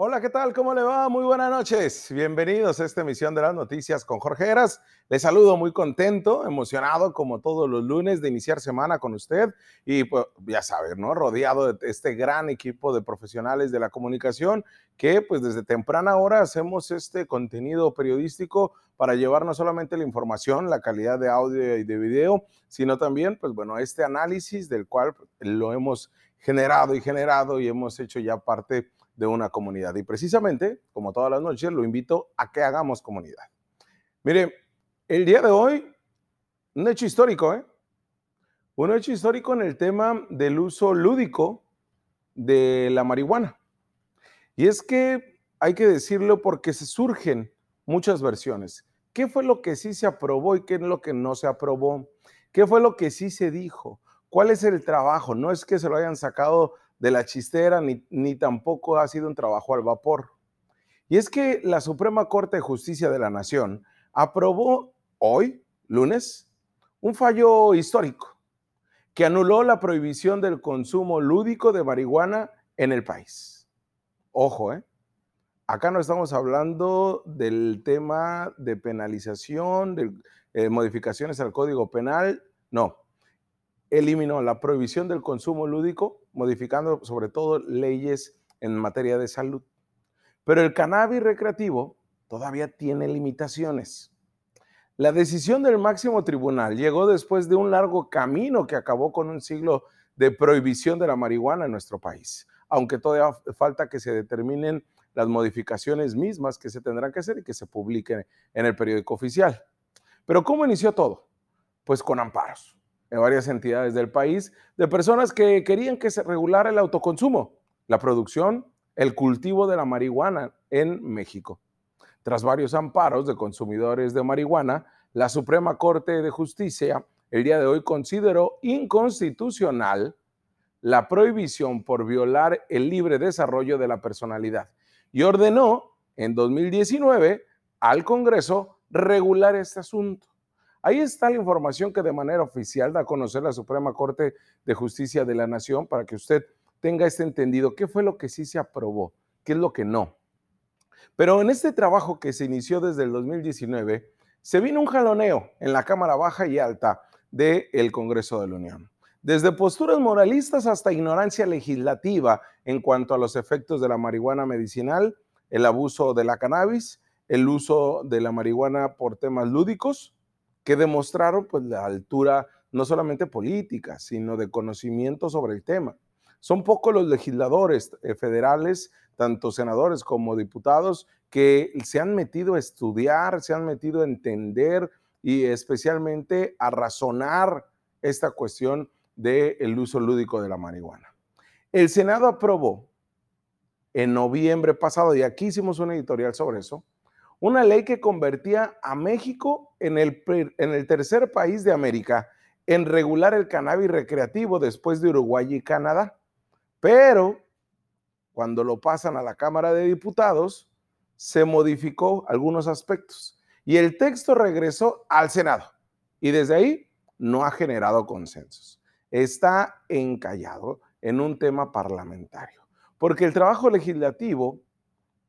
Hola, ¿qué tal? ¿Cómo le va? Muy buenas noches. Bienvenidos a esta emisión de las noticias con Jorge Heras. Les saludo muy contento, emocionado como todos los lunes de iniciar semana con usted y pues ya saben, ¿no? Rodeado de este gran equipo de profesionales de la comunicación que pues desde temprana hora hacemos este contenido periodístico para llevar no solamente la información, la calidad de audio y de video, sino también pues bueno, este análisis del cual lo hemos generado y generado y hemos hecho ya parte de una comunidad. Y precisamente, como todas las noches, lo invito a que hagamos comunidad. Mire, el día de hoy, un hecho histórico, ¿eh? Un hecho histórico en el tema del uso lúdico de la marihuana. Y es que hay que decirlo porque se surgen muchas versiones. ¿Qué fue lo que sí se aprobó y qué es lo que no se aprobó? ¿Qué fue lo que sí se dijo? ¿Cuál es el trabajo? No es que se lo hayan sacado de la chistera, ni, ni tampoco ha sido un trabajo al vapor. Y es que la Suprema Corte de Justicia de la Nación aprobó hoy, lunes, un fallo histórico que anuló la prohibición del consumo lúdico de marihuana en el país. Ojo, ¿eh? Acá no estamos hablando del tema de penalización, de eh, modificaciones al Código Penal, no eliminó la prohibición del consumo lúdico, modificando sobre todo leyes en materia de salud. Pero el cannabis recreativo todavía tiene limitaciones. La decisión del máximo tribunal llegó después de un largo camino que acabó con un siglo de prohibición de la marihuana en nuestro país, aunque todavía falta que se determinen las modificaciones mismas que se tendrán que hacer y que se publiquen en el periódico oficial. Pero ¿cómo inició todo? Pues con amparos en varias entidades del país de personas que querían que se regulara el autoconsumo, la producción, el cultivo de la marihuana en México. Tras varios amparos de consumidores de marihuana, la Suprema Corte de Justicia el día de hoy consideró inconstitucional la prohibición por violar el libre desarrollo de la personalidad y ordenó en 2019 al Congreso regular este asunto. Ahí está la información que de manera oficial da a conocer la Suprema Corte de Justicia de la Nación para que usted tenga este entendido. ¿Qué fue lo que sí se aprobó? ¿Qué es lo que no? Pero en este trabajo que se inició desde el 2019, se vino un jaloneo en la Cámara Baja y Alta del Congreso de la Unión. Desde posturas moralistas hasta ignorancia legislativa en cuanto a los efectos de la marihuana medicinal, el abuso de la cannabis, el uso de la marihuana por temas lúdicos, que demostraron pues la altura no solamente política, sino de conocimiento sobre el tema. Son pocos los legisladores eh, federales, tanto senadores como diputados, que se han metido a estudiar, se han metido a entender y especialmente a razonar esta cuestión del uso lúdico de la marihuana. El Senado aprobó en noviembre pasado, y aquí hicimos un editorial sobre eso, una ley que convertía a México en el, tercer país de América en regular el cannabis recreativo después de Uruguay y Canadá. Pero cuando lo pasan a la Cámara de Diputados, se modificó algunos aspectos y el texto regresó al Senado y desde ahí no ha generado consensos. Está encallado en un tema parlamentario, porque el trabajo legislativo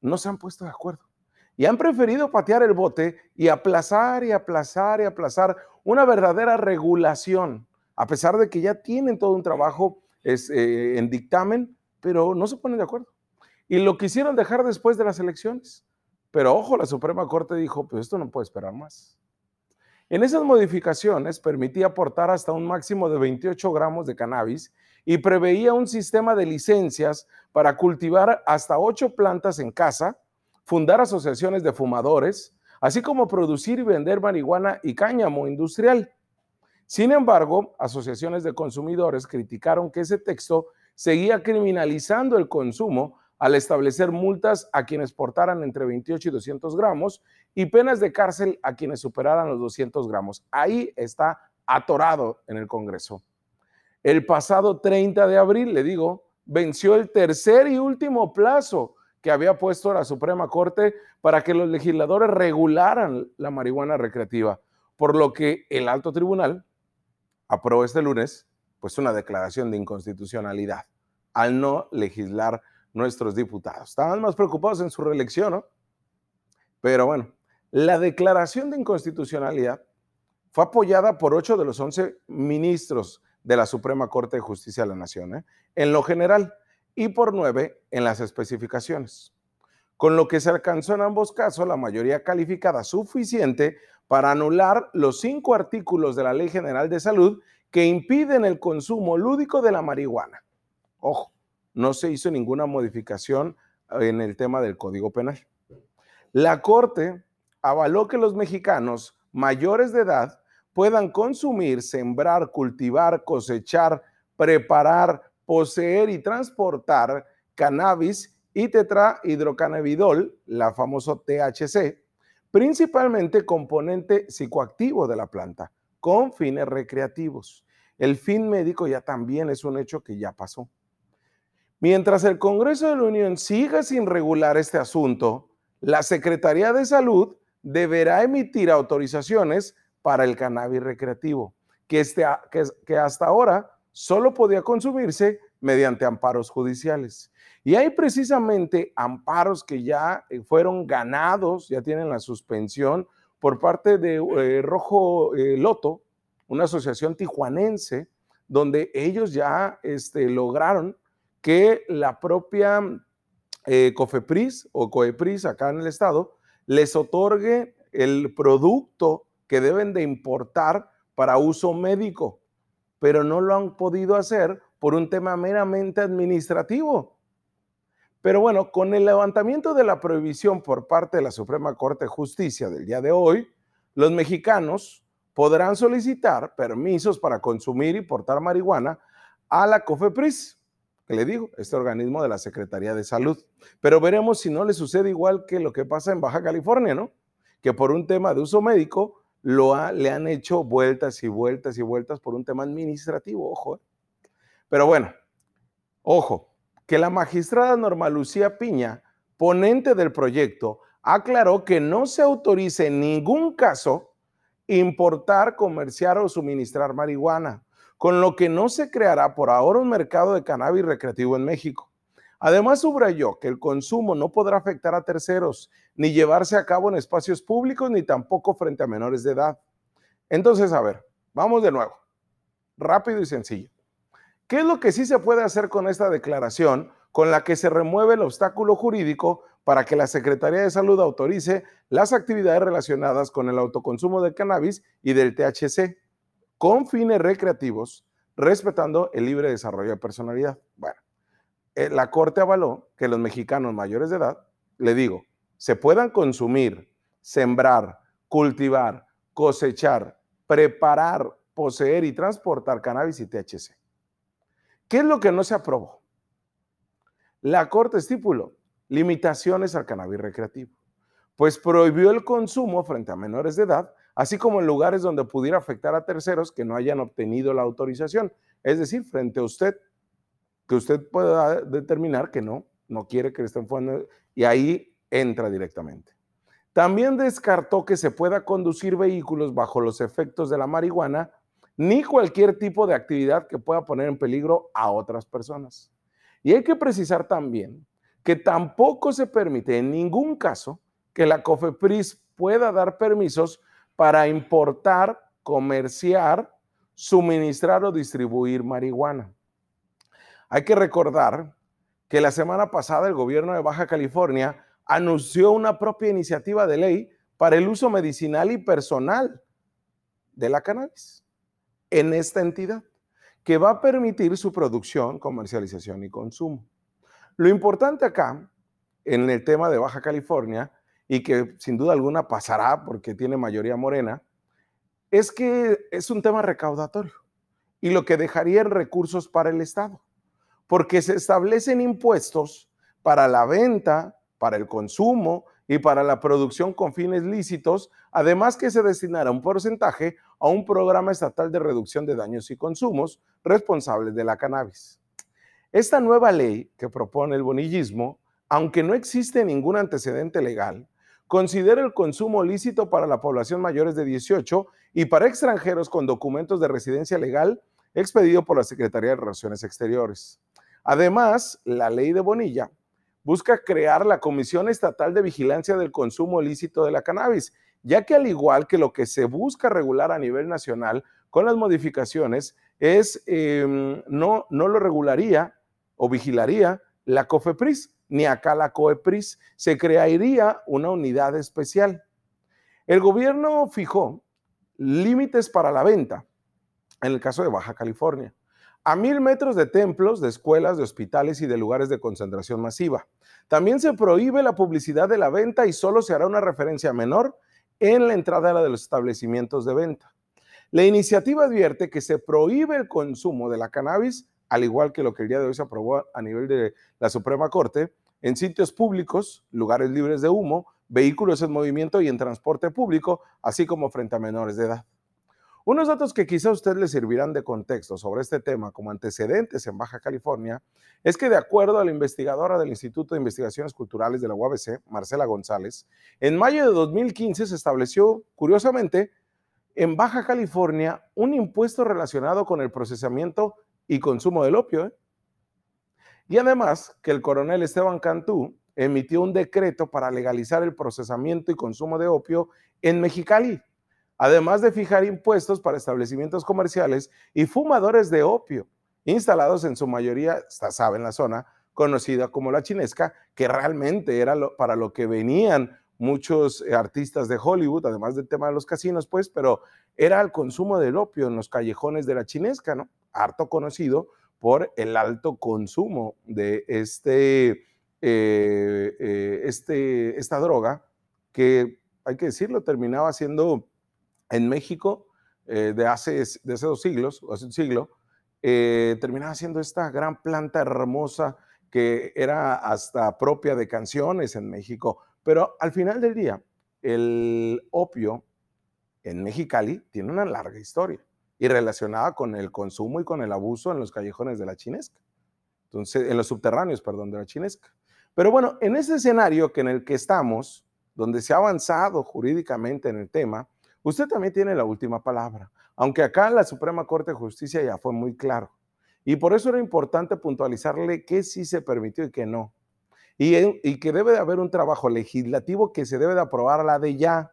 no se han puesto de acuerdo y han preferido patear el bote y aplazar y aplazar y aplazar una verdadera regulación, a pesar de que ya tienen todo un trabajo eh, en dictamen, pero no se ponen de acuerdo. Y lo quisieron dejar después de las elecciones. Pero ojo, la Suprema Corte dijo, pues esto no puede esperar más. En esas modificaciones permitía aportar hasta un máximo de 28 gramos de cannabis y preveía un sistema de licencias para cultivar hasta 8 plantas en casa, fundar asociaciones de fumadores, así como producir y vender marihuana y cáñamo industrial. Sin embargo, asociaciones de consumidores criticaron que ese texto seguía criminalizando el consumo al establecer multas a quienes portaran entre 28 y 200 gramos y penas de cárcel a quienes superaran los 200 gramos. Ahí está atorado en el Congreso. El pasado 30 de abril, le digo, venció el tercer y último plazo que había puesto la Suprema Corte para que los legisladores regularan la marihuana recreativa, por lo que el alto tribunal aprobó este lunes pues una declaración de inconstitucionalidad al no legislar nuestros diputados. Estaban más preocupados en su reelección, ¿no? Pero bueno, la declaración de inconstitucionalidad fue apoyada por ocho de los once ministros de la Suprema Corte de Justicia de la Nación, ¿eh? en lo general, y por nueve en las especificaciones, con lo que se alcanzó en ambos casos la mayoría calificada suficiente para anular los cinco artículos de la Ley General de Salud que impiden el consumo lúdico de la marihuana. Ojo, no se hizo ninguna modificación en el tema del Código Penal. La Corte avaló que los mexicanos mayores de edad puedan consumir, sembrar, cultivar, cosechar, preparar, poseer y transportar cannabis y tetrahidrocannabidol, la famoso THC, principalmente componente psicoactivo de la planta, con fines recreativos. El fin médico ya también es un hecho que ya pasó. Mientras el Congreso de la Unión siga sin regular este asunto, la Secretaría de Salud deberá emitir autorizaciones para el cannabis recreativo, que, este, que hasta ahora solo podía consumirse mediante amparos judiciales. Y hay precisamente amparos que ya eh, fueron ganados, ya tienen la suspensión por parte de eh, Rojo eh, Loto, una asociación tijuanense, donde ellos ya este, lograron que la propia COFEPRIS o COEPRIS acá en el estado les otorgue el producto que deben de importar para uso médico, pero no lo han podido hacer por un tema meramente administrativo. Pero bueno, con el levantamiento de la prohibición por parte de la Suprema Corte de Justicia del día de hoy, los mexicanos podrán solicitar permisos para consumir y portar marihuana a la COFEPRIS, que le digo, este organismo de la Secretaría de Salud. Pero veremos si no le sucede igual que lo que pasa en Baja California, ¿no? Que por un tema de uso médico lo le han hecho vueltas y vueltas y vueltas por un tema administrativo, ojo. ¿eh? Pero bueno, ojo, que la magistrada Norma Lucía Piña, ponente del proyecto, aclaró que no se autorice en ningún caso importar, comerciar o suministrar marihuana, con lo que no se creará por ahora un mercado de cannabis recreativo en México. Además, subrayó que el consumo no podrá afectar a terceros, ni llevarse a cabo en espacios públicos, ni tampoco frente a menores de edad. Entonces, a ver, vamos de nuevo, rápido y sencillo. ¿Qué es lo que sí se puede hacer con esta declaración con la que se remueve el obstáculo jurídico para que la Secretaría de Salud autorice las actividades relacionadas con el autoconsumo de cannabis y del THC con fines recreativos, respetando el libre desarrollo de personalidad? Bueno, la Corte avaló que los mexicanos mayores de edad, le digo, se puedan consumir, sembrar, cultivar, cosechar, preparar, poseer y transportar cannabis y THC. ¿Qué es lo que no se aprobó? La Corte estipuló limitaciones al cannabis recreativo, pues prohibió el consumo frente a menores de edad, así como en lugares donde pudiera afectar a terceros que no hayan obtenido la autorización. Es decir, frente a usted, que usted pueda determinar que no, no quiere que le estén fumando, y ahí entra directamente. También descartó que se pueda conducir vehículos bajo los efectos de la marihuana ni cualquier tipo de actividad que pueda poner en peligro a otras personas. Y hay que precisar también que tampoco se permite en ningún caso que la COFEPRIS pueda dar permisos para importar, comerciar, suministrar o distribuir marihuana. Hay que recordar que la semana pasada el gobierno de Baja California anunció una propia iniciativa de ley para el uso medicinal y personal de la cannabis en esta entidad, que va a permitir su producción, comercialización y consumo. Lo importante acá, en el tema de Baja California, y que sin duda alguna pasará porque tiene mayoría morena, es que es un tema recaudatorio y lo que dejaría en recursos para el Estado, porque se establecen impuestos para la venta, para el consumo y para la producción con fines lícitos, además que se destinará un porcentaje a un programa estatal de reducción de daños y consumos responsables de la cannabis. Esta nueva ley que propone el bonillismo, aunque no existe ningún antecedente legal, considera el consumo lícito para la población mayores de 18 y para extranjeros con documentos de residencia legal expedido por la Secretaría de Relaciones Exteriores. Además, la ley de Bonilla busca crear la Comisión Estatal de Vigilancia del Consumo Ilícito de la Cannabis, ya que al igual que lo que se busca regular a nivel nacional con las modificaciones, es em, no, no lo regularía o vigilaría la COFEPRIS, ni acá la COEPRIS, se crearía una unidad especial. El gobierno fijó límites para la venta, en el caso de Baja California, a mil metros de templos, de escuelas, de hospitales y de lugares de concentración masiva. También se prohíbe la publicidad de la venta y solo se hará una referencia menor en la entrada de los establecimientos de venta. La iniciativa advierte que se prohíbe el consumo de la cannabis, al igual que lo que el día de hoy se aprobó a nivel de la Suprema Corte, en sitios públicos, lugares libres de humo, vehículos en movimiento y en transporte público, así como frente a menores de edad. Unos datos que quizá a usted le servirán de contexto sobre este tema como antecedentes en Baja California es que de acuerdo a la investigadora del Instituto de Investigaciones Culturales de la UABC, Marcela González, en mayo de 2015 se estableció, curiosamente, en Baja California un impuesto relacionado con el procesamiento y consumo del opio. ¿eh? Y además que el coronel Esteban Cantú emitió un decreto para legalizar el procesamiento y consumo de opio en Mexicali, además de fijar impuestos para establecimientos comerciales y fumadores de opio, instalados en su mayoría, sabe, en la zona conocida como la chinesca, que realmente era para lo que venían muchos eh, artistas de Hollywood, además del tema de los casinos, pues, pero era el consumo del opio en los callejones de la chinesca, ¿no? Harto conocido por el alto consumo de este, eh, eh, este, esta droga, que hay que decirlo, terminaba siendo en México de, hace, de hace dos siglos, hace un siglo, terminaba siendo esta gran planta hermosa que era hasta propia de canciones en México pero al final del día, el opio en Mexicali tiene una larga historia y relacionada con el consumo y con el abuso en los callejones de la chinesca. Entonces, en los subterráneos, perdón, de la chinesca. Pero bueno, en ese escenario que en el que estamos, donde se ha avanzado jurídicamente en el tema, usted también tiene la última palabra. Aunque acá la Suprema Corte de Justicia ya fue muy claro. Y por eso era importante puntualizarle qué sí se permitió y qué no y, que debe de haber un trabajo legislativo que se debe de aprobar la de ya,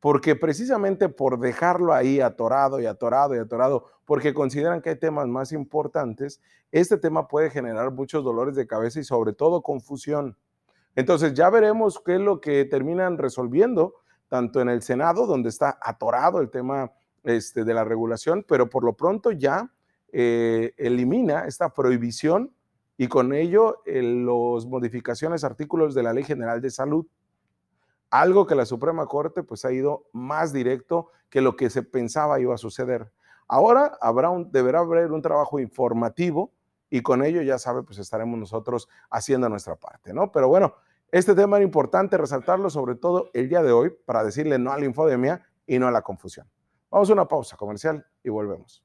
porque precisamente por dejarlo ahí atorado y atorado y atorado, porque consideran que hay temas más importantes, este tema puede generar muchos dolores de cabeza y sobre todo confusión. Entonces ya veremos qué es lo que terminan resolviendo, tanto en el Senado, donde está atorado el tema este, de la regulación, pero por lo pronto ya eh, elimina esta prohibición y con ello las modificaciones artículos de la Ley General de Salud. Algo que la Suprema Corte pues ha ido más directo que lo que se pensaba iba a suceder. Ahora deberá haber un trabajo informativo y con ello ya sabe pues estaremos nosotros haciendo nuestra parte, ¿no? Pero bueno, este tema era importante resaltarlo sobre todo el día de hoy para decirle no a la infodemia y no a la confusión. Vamos a una pausa comercial y volvemos.